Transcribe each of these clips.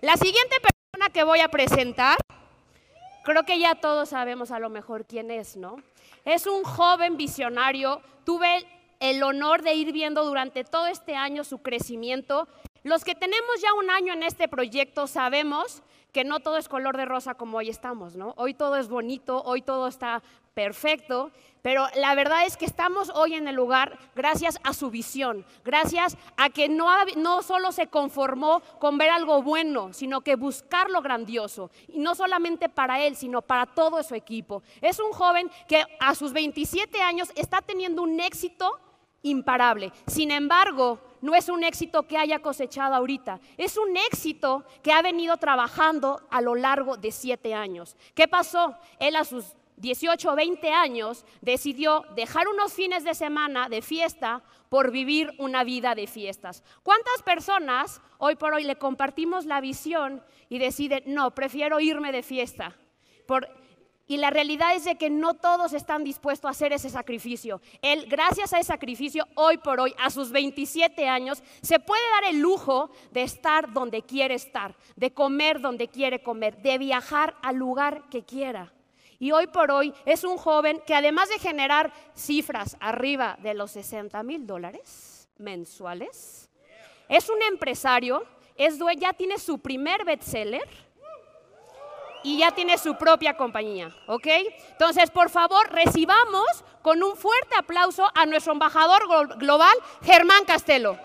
La siguiente persona que voy a presentar, creo que ya todos sabemos a lo mejor quién es, ¿no? Es un joven visionario. Tuve el honor de ir viendo durante todo este año su crecimiento. Los que tenemos ya un año en este proyecto sabemos que no todo es color de rosa como hoy estamos, ¿no? Hoy todo es bonito, hoy todo está perfecto, pero la verdad es que estamos hoy en el lugar gracias a su visión, gracias a que no, no solo se conformó con ver algo bueno, sino que buscar lo grandioso, y no solamente para él, sino para todo su equipo. Es un joven que a sus 27 años está teniendo un éxito imparable. Sin embargo, no es un éxito que haya cosechado ahorita, es un éxito que ha venido trabajando a lo largo de siete años. ¿Qué pasó? Él a sus 18 o 20 años decidió dejar unos fines de semana de fiesta por vivir una vida de fiestas. ¿Cuántas personas hoy por hoy le compartimos la visión y deciden, no, prefiero irme de fiesta? Y la realidad es de que no todos están dispuestos a hacer ese sacrificio. Él, gracias a ese sacrificio, hoy por hoy, a sus 27 años, se puede dar el lujo de estar donde quiere estar, de comer donde quiere comer, de viajar al lugar que quiera. Y hoy por hoy es un joven que además de generar cifras arriba de los 60 mil dólares mensuales, es un empresario, es, ya tiene su primer bestseller y ya tiene su propia compañía, ¿ok? Entonces, por favor, recibamos con un fuerte aplauso a nuestro embajador global, Germán Castelo.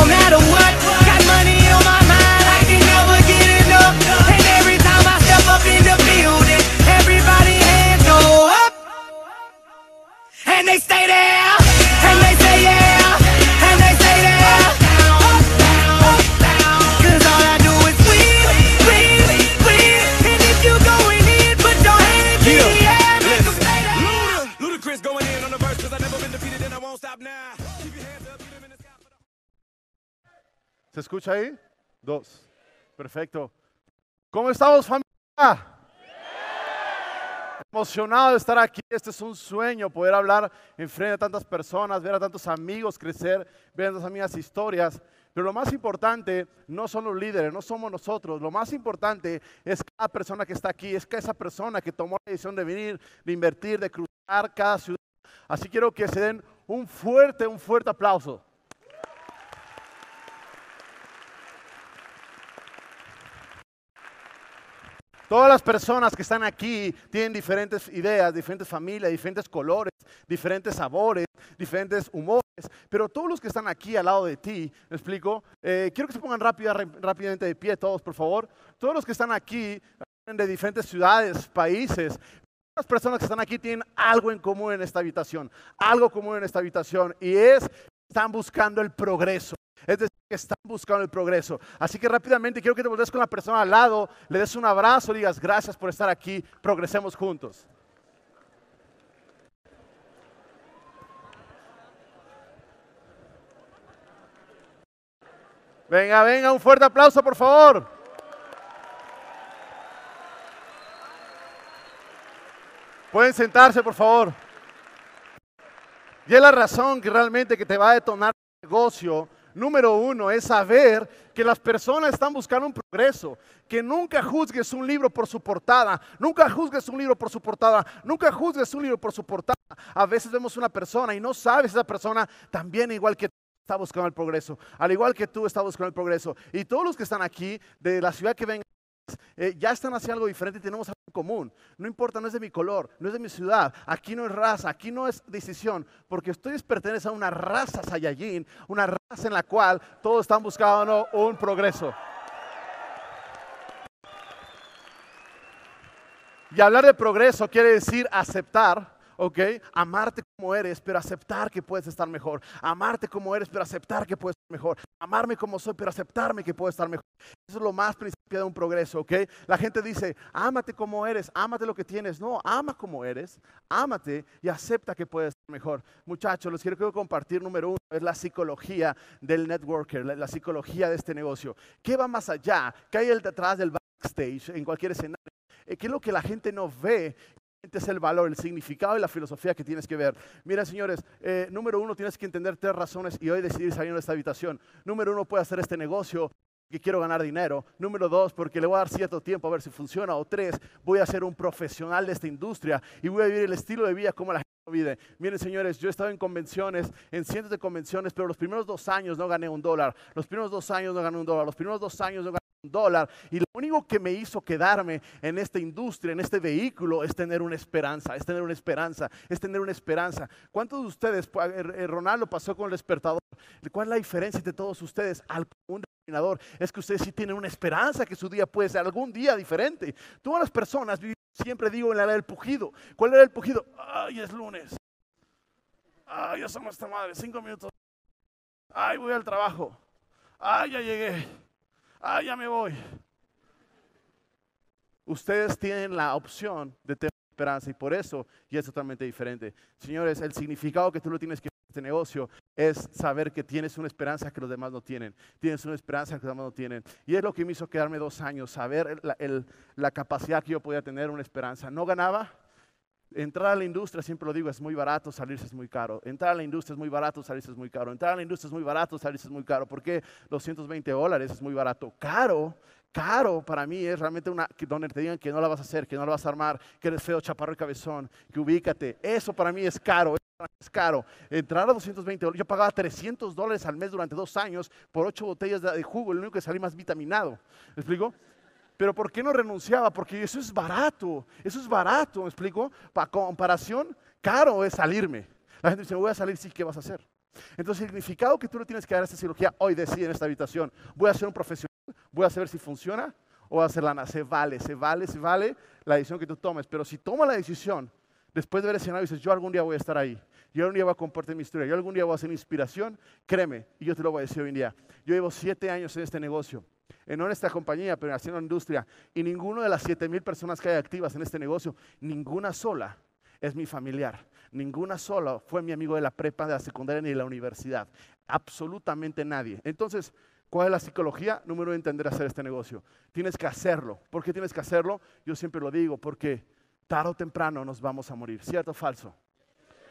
no matter what. Got money on my mind, I can never get enough. And every time I step up in the building, everybody hands go up. And they stay there. Escucha ahí? Dos. Perfecto. ¿Cómo estamos familia? Emocionado de estar aquí. Este es un sueño, poder hablar en frente a tantas personas, ver a tantos amigos crecer, ver a tantas amigas historias. Pero lo más importante no son los líderes, no somos nosotros. Lo más importante es cada persona que está aquí, es que esa persona que tomó la decisión de venir, de invertir, de cruzar cada ciudad. Así quiero que se den un fuerte, un fuerte aplauso. Todas las personas que están aquí tienen diferentes ideas, diferentes familias, diferentes colores, diferentes sabores, diferentes humores, pero todos los que están aquí al lado de ti, ¿me explico? Eh, quiero que se pongan rápidamente de pie todos, por favor. Todos los que están aquí de diferentes ciudades, países, las personas que están aquí tienen algo en común en esta habitación, algo común en esta habitación, y es, están buscando el progreso. Es decir, que están buscando el progreso. Así que rápidamente quiero que te voltees con la persona al lado, le des un abrazo, digas gracias por estar aquí, progresemos juntos. Venga, venga, un fuerte aplauso, por favor. Pueden sentarse, por favor. Y es la razón que realmente que te va a detonar el negocio número uno es saber que las personas están buscando un progreso, que nunca juzgues un libro por su portada, nunca juzgues un libro por su portada, nunca juzgues un libro por su portada. A veces vemos una persona y no sabes esa persona también igual que tú está buscando el progreso, al igual que tú está buscando el progreso. Y todos los que están aquí, de la ciudad que vengan, eh, ya están haciendo algo diferente y tenemos algo en común. No importa, no es de mi color, no es de mi ciudad, aquí no es raza, aquí no es decisión, porque ustedes pertenecen a una raza Saiyajin, una raza en la cual todos están buscando un progreso. Y hablar de progreso quiere decir aceptar ¿ok? Amarte como eres, pero aceptar que puedes estar mejor. Amarte como eres, pero aceptar que puedes estar mejor. Amarme como soy, pero aceptarme que puedo estar mejor. Eso es lo más principal de un progreso, ¿ok? La gente dice, ámate como eres, ámate lo que tienes. No, ama como eres, ámate y acepta que puedes estar mejor. Muchachos, les quiero, compartir número uno, es la psicología del networker, la, psicología de este negocio. ¿Qué va más allá? ¿Qué hay detrás del backstage en cualquier escenario? Eh, ¿Qué es lo que la gente no ve? Es el valor, el significado y la filosofía que tienes que ver. Mira, señores, eh, número uno, tienes que entender tres razones y hoy decidir salir de esta habitación. Número uno, puede hacer este negocio que quiero ganar dinero. Número dos, porque le voy a dar cierto tiempo a ver si funciona. O tres, voy a ser un profesional de esta industria y voy a vivir el estilo de vida como la gente vive. Miren, señores, yo he estado en convenciones, en cientos de convenciones, pero los primeros dos años no gané un dólar. Los primeros dos años no gané un dólar. Los primeros dos años no gané dólar. Y lo único que me hizo quedarme en esta industria, en este vehículo, es tener una esperanza, es tener una esperanza, es tener una esperanza. ¿Cuántos de ustedes, Ronaldo pasó con el despertador? ¿Cuál es la diferencia entre todos ustedes? Al es que ustedes sí tienen una esperanza que su día puede ser algún día diferente. Todas las personas siempre digo en la era del pujido. ¿Cuál era el pujido? Ay, es lunes. Ay, ya somos esta madre, cinco minutos. Ay, voy al trabajo. Ay, ya llegué. Ay, ya me voy. Ustedes tienen la opción de tener esperanza y por eso ya es totalmente diferente. Señores, el significado que tú lo tienes que este negocio es saber que tienes una esperanza que los demás no tienen. Tienes una esperanza que los demás no tienen. Y es lo que me hizo quedarme dos años, saber la, capacidad que yo podía tener, una esperanza. No ganaba. Entrar a la industria, siempre lo digo, es muy barato, salirse es muy caro. Entrar a la industria es muy barato, salirse es muy caro. Entrar a la industria es muy barato, salirse es muy caro. ¿Por qué 220 dólares es muy barato? Caro caro para mí es realmente una donde te digan que no la vas a hacer, que no la vas a armar, que eres feo, chaparro y cabezón, que ubícate. Eso para mí es caro, es caro. Entrar a 220 dólares, yo pagaba 300 dólares al mes durante dos años por ocho botellas de jugo, el único que salí más vitaminado. ¿Me explico? Pero ¿por qué no renunciaba? Porque eso es barato, eso es barato, ¿me explico? Para comparación, caro es salirme. La gente dice, voy a salir, sí, ¿qué vas a hacer? Entonces, el significado que tú le tienes que dar esta cirugía hoy decide en esta habitación, voy a ser un profesional voy a saber si funciona o voy a hacer lana. Se vale, se vale, se vale la decisión que tú tomes. Pero si tomas la decisión, después de ver el escenario, dices, yo algún día voy a estar ahí. Yo algún día voy a compartir mi historia. Yo algún día voy a hacer inspiración. Créeme, y yo te lo voy a decir hoy en día. Yo llevo siete años en este negocio. En esta compañía, pero haciendo industria. Y ninguna de las siete mil personas que hay activas en este negocio, ninguna sola es mi familiar. Ninguna sola fue mi amigo de la prepa, de la secundaria ni de la universidad. Absolutamente nadie. Entonces, ¿Cuál es la psicología? Número de entender hacer este negocio. Tienes que hacerlo. ¿Por qué tienes que hacerlo? Yo siempre lo digo, porque tarde o temprano nos vamos a morir. ¿Cierto o falso?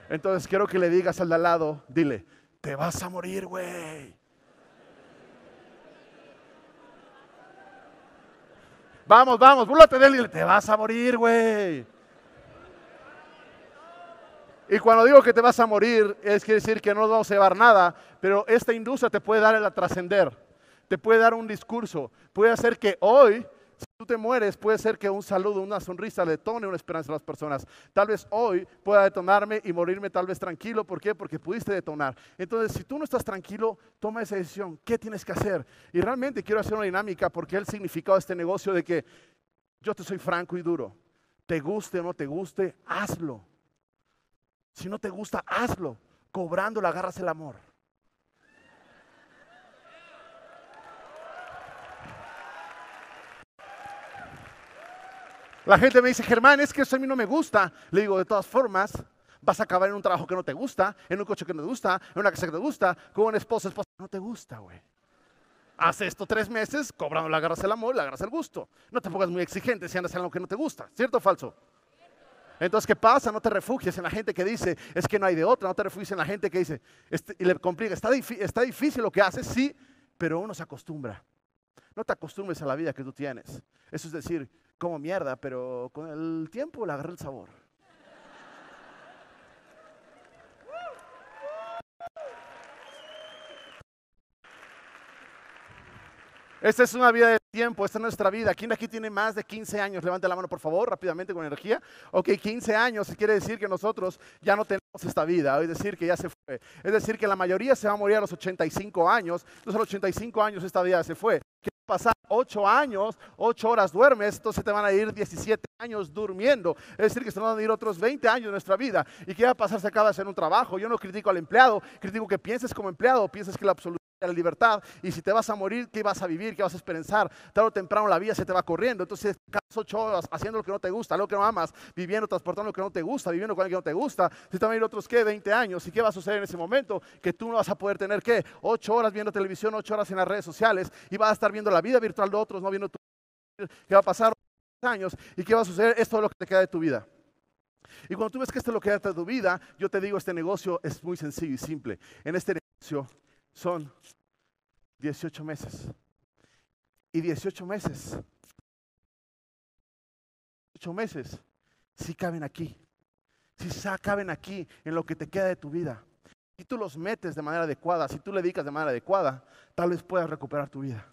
Entonces quiero que le digas al de al lado, dile, te vas a morir, güey. Vamos, vamos, búrlate de él y dile, te vas a morir, güey. Y cuando digo que te vas a morir, es quiere decir que no vamos a llevar nada, pero esta industria te puede dar el trascender te puede dar un discurso, puede hacer que hoy, tú te mueres, puede ser que un saludo, una sonrisa detone una esperanza a las personas. Tal vez hoy pueda detonarme y morirme tal vez tranquilo. ¿Por qué? Porque pudiste detonar. Entonces, si tú no estás tranquilo, toma esa decisión. ¿Qué tienes que hacer? Y realmente quiero hacer una dinámica porque el significado de este negocio de que yo te soy franco y duro. Te guste o no te guste, hazlo. Si no te gusta, hazlo. Cobrando, agarras el amor. La gente me dice, Germán, es que eso a mí no me gusta. Le digo, de todas formas, vas a acabar en un trabajo que no te gusta, en un coche que no te gusta, en una casa que te gusta, con una esposa, esposa que no te gusta, güey. Haz esto tres meses, cobrando la agarras el amor, la agarras el gusto. No te pongas muy exigente si andas en algo que no te gusta, ¿cierto o falso? Entonces, ¿qué pasa? No te refugies en la gente que dice, es que no hay de otra, no te refugies en la gente que dice, este, y le complica, está, está difícil lo que haces, sí, pero uno se acostumbra. No te acostumbres a la vida que tú tienes. Eso es decir, como mierda, pero con el tiempo le agarré el sabor. Esta es una vida de tiempo, esta es nuestra vida. ¿Quién aquí tiene más de 15 años? Levante la mano, por favor, rápidamente con energía. Ok, 15 años quiere decir que nosotros ya no tenemos esta vida, es decir, que ya se fue. Es decir, que la mayoría se va a morir a los 85 años. Entonces, a los 85 años esta vida se fue. ¿Qué va a pasar? 8 años, 8 horas duermes, entonces te van a ir 17 años durmiendo. Es decir, que se van a ir otros 20 años de nuestra vida. ¿Y qué va a pasar si acaba de hacer un trabajo? Yo no critico al empleado, critico que pienses como empleado, pienses que la absoluta la libertad. Y si te vas a morir, ¿qué vas a vivir? ¿Qué vas a esperanzar? Tarde o temprano la vida se te va corriendo. Entonces, cada ocho horas haciendo lo que no te gusta, lo que no amas, viviendo, transportando lo que no te gusta, viviendo con alguien que no te gusta. Si ir otros, ¿qué? 20 años. ¿Y qué va a suceder en ese momento? Que tú no vas a poder tener, ¿qué? Ocho horas viendo televisión, ocho horas en las redes sociales y vas a estar viendo la vida virtual de otros, no viendo tu ¿Qué va a pasar años? ¿Y qué va a suceder? Esto es lo que te queda de tu vida. Y cuando tú ves que esto es lo que da tu vida, yo te digo, este negocio es muy sencillo y simple. En este negocio son 18 meses. Y 18 meses. 18 meses si caben aquí. Si caben aquí en lo que te queda de tu vida. Si tú los metes de manera adecuada, si tú le dedicas de manera adecuada, tal vez puedas recuperar tu vida.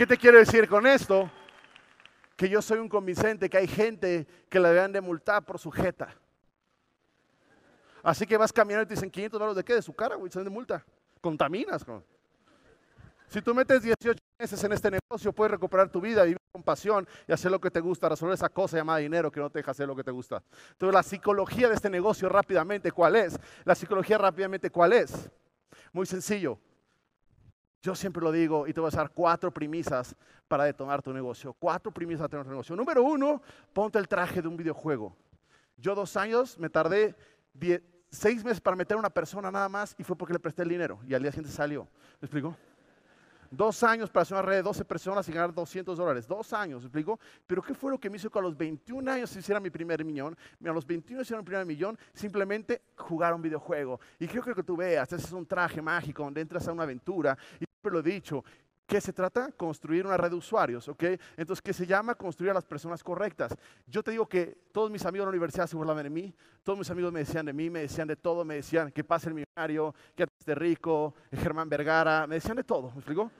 ¿Qué te quiero decir con esto? Que yo soy un convincente, que hay gente que la deben de multar por su jeta. Así que vas caminando y te dicen 500 dólares de qué? De su cara, güey, se de multa. Contaminas. Si tú metes 18 meses en este negocio, puedes recuperar tu vida, vivir con pasión y hacer lo que te gusta, resolver esa cosa llamada dinero que no te deja hacer lo que te gusta. Entonces, la psicología de este negocio rápidamente, ¿cuál es? La psicología rápidamente, ¿cuál es? Muy sencillo. Yo siempre lo digo y te voy a dar cuatro premisas para detonar tu negocio. Cuatro premisas para detonar tu negocio. Número uno, ponte el traje de un videojuego. Yo dos años me tardé seis meses para meter a una persona nada más y fue porque le presté el dinero y al día siguiente salió. ¿Me explico? Dos años para hacer una red de 12 personas y ganar 200 dólares. Dos años, ¿me explico? Pero ¿qué fue lo que me hizo que a los 21 años hiciera mi primer millón? A los 21 hiciera mi primer millón, simplemente jugar un videojuego. Y creo que tú veas, ese es un traje mágico donde entras a una aventura. Y lo he dicho, ¿Qué se trata? Construir una red de usuarios, ¿ok? Entonces, ¿qué se llama? Construir a las personas correctas. Yo te digo que todos mis amigos de la universidad se burlaban de mí, todos mis amigos me decían de mí, me decían de todo, me decían que pase el millonario, que esté rico, Germán Vergara, me decían de todo, ¿me explico?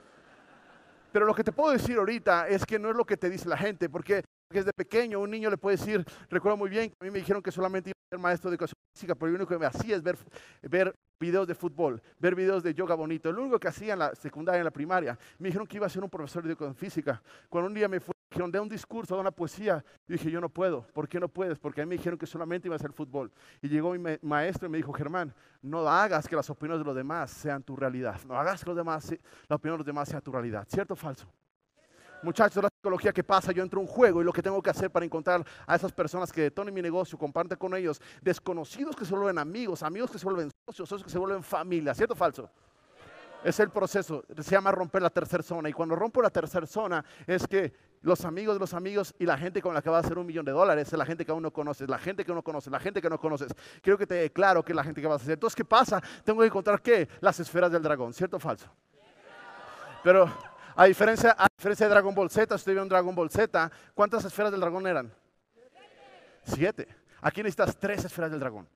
Pero lo que te puedo decir ahorita es que no es lo que te dice la gente, porque desde pequeño un niño le puede decir, recuerdo muy bien que a mí me dijeron que solamente iba a ser maestro de educación física, pero lo único que me hacía es ver, ver videos de fútbol, ver videos de yoga bonito. Lo único que hacía en la secundaria, en la primaria, me dijeron que iba a ser un profesor de educación física. Cuando un día me fue, dijeron, de un discurso, de una poesía, dije, yo no puedo. ¿Por qué no puedes? Porque a mí me dijeron que solamente iba a ser fútbol. Y llegó mi maestro y me dijo, Germán, no hagas que las opiniones de los demás sean tu realidad. No hagas que los demás, la opinión de los demás sea tu realidad. ¿Cierto o falso? Muchachos, la psicología que pasa, yo entro a un juego y lo que tengo que hacer para encontrar a esas personas que detonen mi negocio, comparte con ellos, desconocidos que se vuelven amigos, amigos que se vuelven socios, socios que se vuelven familia, ¿cierto o falso? Es el proceso, se llama romper la tercera zona. Y cuando rompo la tercera zona es que los amigos de los amigos y la gente con la que va a hacer un millón de dólares es la gente que aún no conoces, la gente que no conoces, la gente que no conoces. Quiero que te dé claro que es la gente que vas a hacer. Entonces, ¿qué pasa? Tengo que encontrar qué? Las esferas del dragón, ¿cierto o falso? Pero a diferencia, de Dragon Ball Z, si un Dragon Ball Z, ¿cuántas esferas del dragón eran? Siete. Aquí necesitas tres esferas del dragón.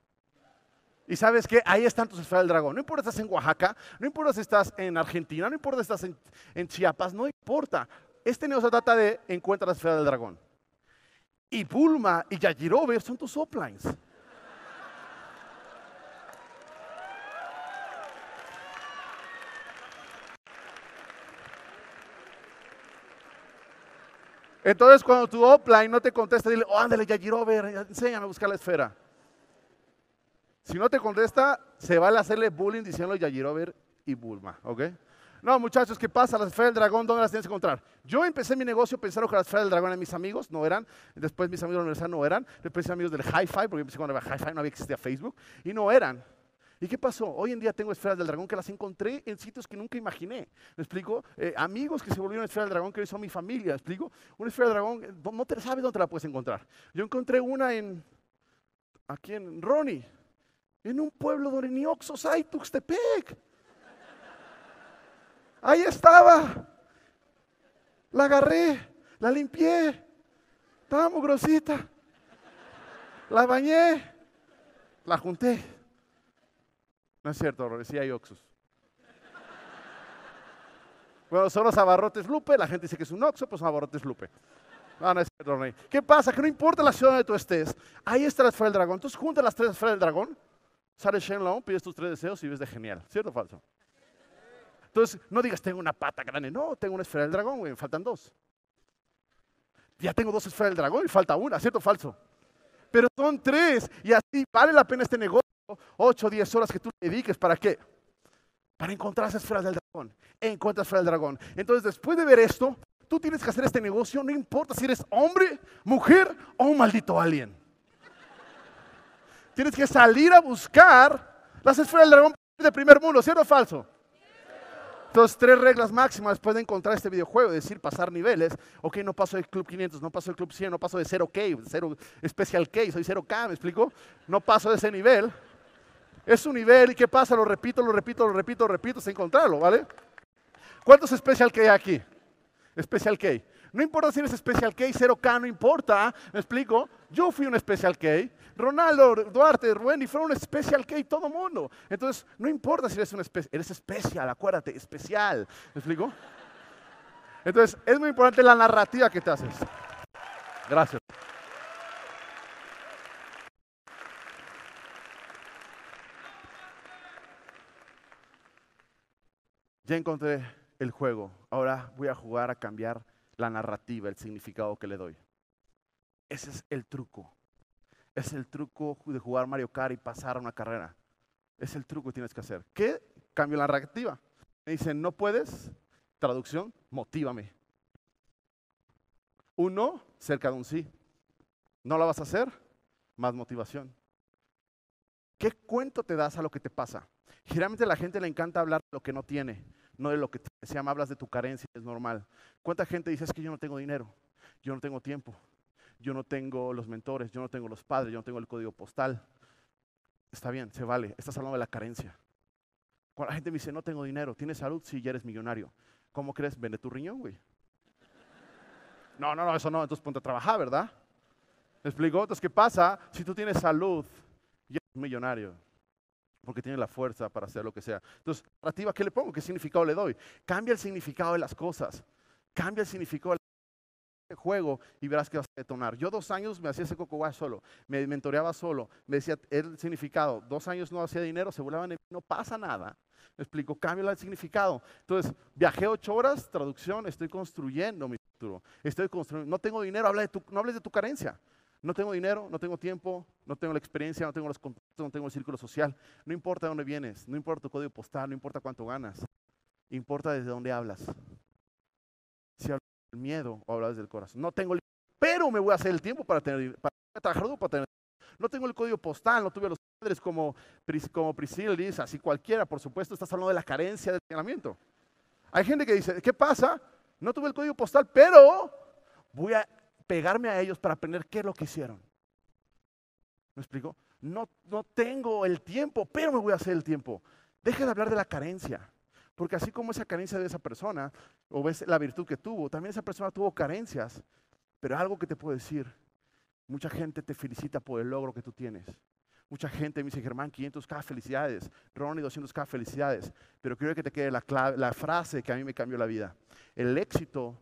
Y sabes que ahí están tus esferas del dragón. No importa si estás en Oaxaca, no importa si estás en Argentina, no importa si estás en, Chiapas, no importa. Este negocio trata de encuentra las esferas del dragón. Y Bulma y Yajirobe son tus uplines. Entonces, cuando tu offline no te contesta, dile, oh, ándale, Yajirover, enséñame a buscar la esfera. Si no te contesta, se vale hacerle bullying diciendo Yajirover y Bulma, ¿ok? No, muchachos, ¿qué pasa? Las esferas del dragón, ¿dónde las tienes que encontrar? Yo empecé mi negocio pensando que las esferas del dragón eran mis amigos, no eran. Después mis amigos de la universidad no eran. Después mis amigos del Hi-Fi, porque empecé cuando era Hi-Fi, no había existía Facebook, y no eran. ¿Y qué pasó? Hoy en día tengo esferas del dragón que las encontré en sitios que nunca imaginé. ¿Me explico? Eh, amigos que se volvieron esferas del dragón que hoy son mi familia. ¿Me explico? Una esfera del dragón, eh, no te sabes dónde la puedes encontrar. Yo encontré una en, aquí en Ronnie, en un pueblo de Orenioxos, hay Tuxtepec. Ahí estaba. La agarré, la limpié, estaba muy grosita. La bañé, la junté. No es cierto, sí hay Oxus. Bueno, son los abarrotes Lupe, la gente dice que es un Oxo, pues son abarrotes Lupe. No, no es cierto, Rey. ¿Qué pasa? Que no importa la ciudad donde tú estés, ahí está la esfera del dragón. Entonces junta las tres esferas del dragón, sales Shenlong, pides tus tres deseos y ves de genial. ¿Cierto o falso? Entonces, no digas, tengo una pata grande. No, tengo una esfera del dragón, güey, me faltan dos. Ya tengo dos esferas del dragón y falta una, ¿cierto o falso? Pero son tres y así vale la pena este negocio 8 o 10 horas que tú dediques, ¿para qué? Para encontrar esas esferas del dragón. Encuentras esferas del dragón. Entonces, después de ver esto, tú tienes que hacer este negocio, no importa si eres hombre, mujer o un maldito alien. tienes que salir a buscar las esferas del dragón de primer mundo, ¿cierto o falso? Entonces, tres reglas máximas pueden encontrar este videojuego, es decir, pasar niveles. Ok, no paso del club 500, no paso del club 100, no paso de 0K, 0 Special K, soy 0K, ¿me explico? No paso de ese nivel. Es un nivel y ¿qué pasa? Lo repito, lo repito, lo repito, lo repito, hasta encontrarlo, ¿vale? ¿Cuántos Special K hay aquí? Special K. No importa si eres Special K, 0K, no importa, ¿me explico? Yo fui un Special K, Ronaldo, Duarte, Wendy fueron un Special K, todo mundo. Entonces, no importa si eres un especial, eres especial, acuérdate, especial. ¿Me explico? Entonces, es muy importante la narrativa que te haces. Gracias. Ya encontré el juego. Ahora voy a jugar a cambiar la narrativa, el significado que le doy. Ese es el truco. Es el truco de jugar Mario Kart y pasar una carrera. Es el truco que tienes que hacer. ¿Qué? Cambio la narrativa. Me dicen, no puedes. Traducción, motívame. Un no, cerca de un sí. ¿No lo vas a hacer? Más motivación. ¿Qué cuento te das a lo que te pasa? Generalmente a la gente le encanta hablar de lo que no tiene, no de lo que se llama, hablas de tu carencia, es normal. ¿Cuánta gente dice es que yo no tengo dinero, yo no tengo tiempo, yo no tengo los mentores, yo no tengo los padres, yo no tengo el código postal? Está bien, se vale, estás hablando de la carencia. Cuando la gente me dice, no tengo dinero, ¿tienes salud? Sí, ya eres millonario. ¿Cómo crees? Vende tu riñón, güey. No, no, no, eso no, entonces ponte a trabajar, ¿verdad? ¿Me explico? Entonces, ¿qué pasa? Si tú tienes salud, ya eres millonario porque tienes la fuerza para hacer lo que sea. Entonces, narrativa, ¿qué le pongo? ¿Qué significado le doy? Cambia el significado de las cosas. Cambia el significado del juego y verás que vas a detonar. Yo dos años me hacía ese coco solo, me mentoreaba solo, me decía el significado. Dos años no hacía dinero, se burlaban de mí, no pasa nada. Me explico, cambia el significado. Entonces, viajé ocho horas, traducción, estoy construyendo mi futuro. Estoy construyendo, no tengo dinero, habla de tu, no hables de tu carencia. No tengo dinero, no tengo tiempo, no tengo la experiencia, no tengo los contactos, no tengo el círculo social. No importa de dónde vienes, no importa tu código postal, no importa cuánto ganas. Importa desde dónde hablas. Si hablas del miedo o hablas del corazón. No tengo, pero me voy a hacer el tiempo para tener, para trabajar para tener. No tengo el código postal, no tuve los padres como, como Priscilla dice, así cualquiera, por supuesto, estás hablando de la carencia de entrenamiento. Hay gente que dice, ¿qué pasa? No tuve el código postal, pero voy a pegarme a ellos para aprender qué es lo que hicieron. ¿Me explico? No, no tengo el tiempo, pero me voy a hacer el tiempo. Deje de hablar de la carencia. Porque así como esa carencia de esa persona, o ves la virtud que tuvo, también esa persona tuvo carencias. Pero algo que te puedo decir, mucha gente te felicita por el logro que tú tienes. Mucha gente me dice, Germán, 500k felicidades, Ronnie, 200k felicidades. Pero quiero que te quede la frase que a mí me cambió la vida. El éxito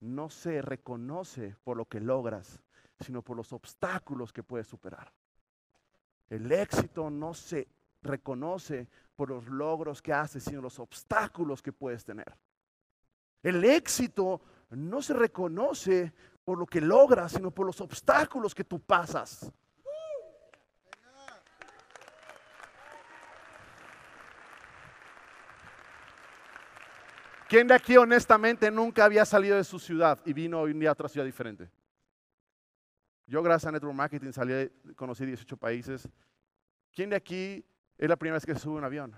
no se reconoce por lo que logras, sino por los obstáculos que puedes superar. El éxito no se reconoce por los logros que haces, sino los obstáculos que puedes tener. El éxito no se reconoce por lo que logras, sino por los obstáculos que tú pasas. ¿Quién de aquí honestamente nunca había salido de su ciudad y vino hoy un día a otra ciudad diferente? Yo gracias a Network Marketing salí, conocí 18 países. ¿Quién de aquí es la primera vez que sube un avión?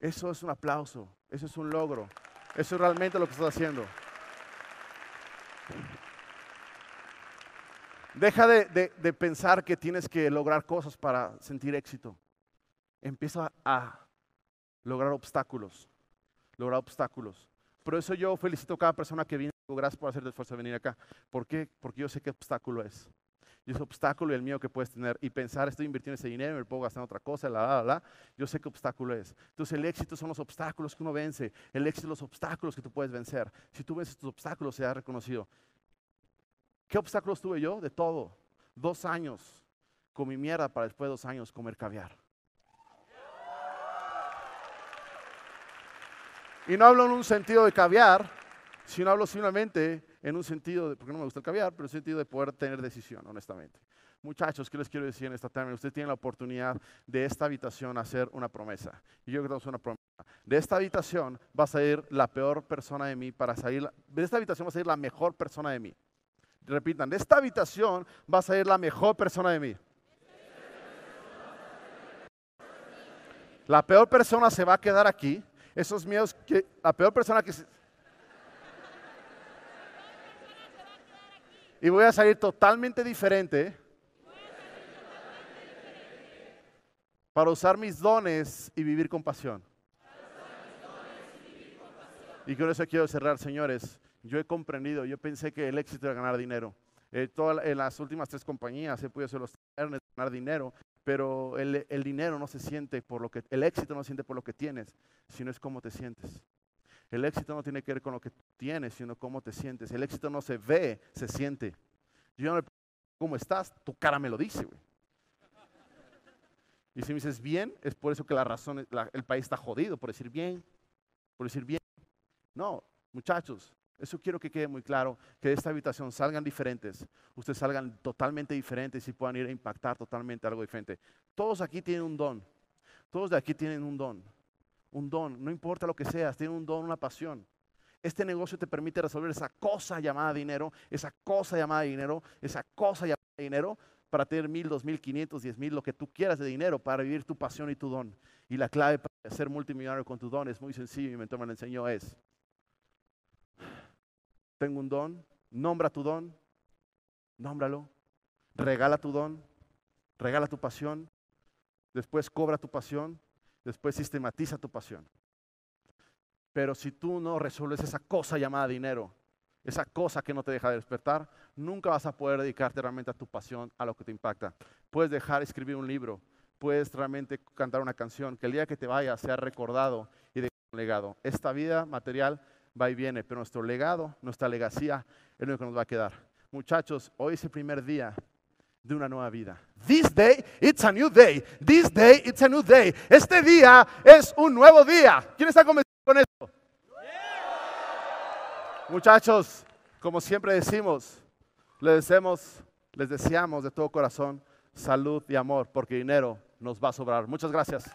Eso es un aplauso, eso es un logro, eso es realmente lo que estás haciendo. Deja de, de pensar que tienes que lograr cosas para sentir éxito. Empieza a lograr obstáculos lograr obstáculos. Por eso yo felicito a cada persona que viene. Gracias por hacer el esfuerzo de venir acá. ¿Por qué? Porque yo sé qué obstáculo es. Y ese obstáculo y el mío que puedes tener y pensar, estoy invirtiendo ese dinero, me puedo gastar en otra cosa, la, la, la, yo sé qué obstáculo es. Entonces el éxito son los obstáculos que uno vence, el éxito son los obstáculos que tú puedes vencer. Si tú vences tus obstáculos, se ha reconocido. ¿Qué obstáculos tuve yo? De todo. Dos años con mi mierda para después de dos años comer caviar. Y no hablo en un sentido de caviar, sino hablo simplemente en un sentido, de, porque no me gusta el caviar, pero en un sentido de poder tener decisión, honestamente. Muchachos, ¿qué les quiero decir en esta tarde? Ustedes tienen la oportunidad de esta habitación hacer una promesa. Y yo creo que es una promesa. De esta habitación va a salir la peor persona de mí para salir. De esta habitación va a salir la mejor persona de mí. Repitan, de esta habitación va a salir la mejor persona de mí. La peor persona se va a quedar aquí. Esos miedos que la peor persona que se- y voy a salir totalmente diferente para usar mis dones y vivir con pasión. Y con eso quiero cerrar, señores. Yo he comprendido, yo pensé que el éxito era ganar dinero. Eh, toda en las últimas tres compañías he podido hacer los ganar dinero, pero el, dinero no se siente por lo que, el éxito no se siente por lo que tienes, sino es cómo te sientes. El éxito no tiene que ver con lo que tienes, sino cómo te sientes. El éxito no se ve, se siente. Yo no le cómo estás, tu cara me lo dice, güey. Y si me dices bien, es por eso que la razón, el país está jodido, por decir bien, por decir bien. No, muchachos, eso quiero que quede muy claro, que de esta habitación salgan diferentes, ustedes salgan totalmente diferentes y puedan ir a impactar totalmente algo diferente. Todos aquí tienen un don, todos de aquí tienen un don, un don, no importa lo que seas, tienen un don, una pasión. Este negocio te permite resolver esa cosa llamada dinero, esa cosa llamada dinero, esa cosa llamada dinero para tener mil, dos mil, quinientos, diez mil, lo que tú quieras de dinero para vivir tu pasión y tu don. Y la clave para ser multimillonario con tu don es muy sencillo, mi mentor me lo enseñó, es, tengo un don, nombra tu don, nómbralo, regala tu don, regala tu pasión, después cobra tu pasión, después sistematiza tu pasión. Pero si tú no resuelves esa cosa llamada dinero, esa cosa que no te deja de despertar, nunca vas a poder dedicarte realmente a tu pasión, a lo que te impacta. Puedes dejar escribir un libro, puedes realmente cantar una canción, que el día que te vaya sea recordado y de un legado. Esta vida material va y viene, pero nuestro legado, nuestra legacía es lo que nos va a quedar. Muchachos, hoy es el primer día de una nueva vida. This day, it's a new day. This day, it's a new day. Este día es un nuevo día. ¿Quién está convencido con esto? Muchachos, como siempre decimos, les deseamos, les deseamos de todo corazón salud y amor, porque dinero nos va a sobrar. Muchas gracias.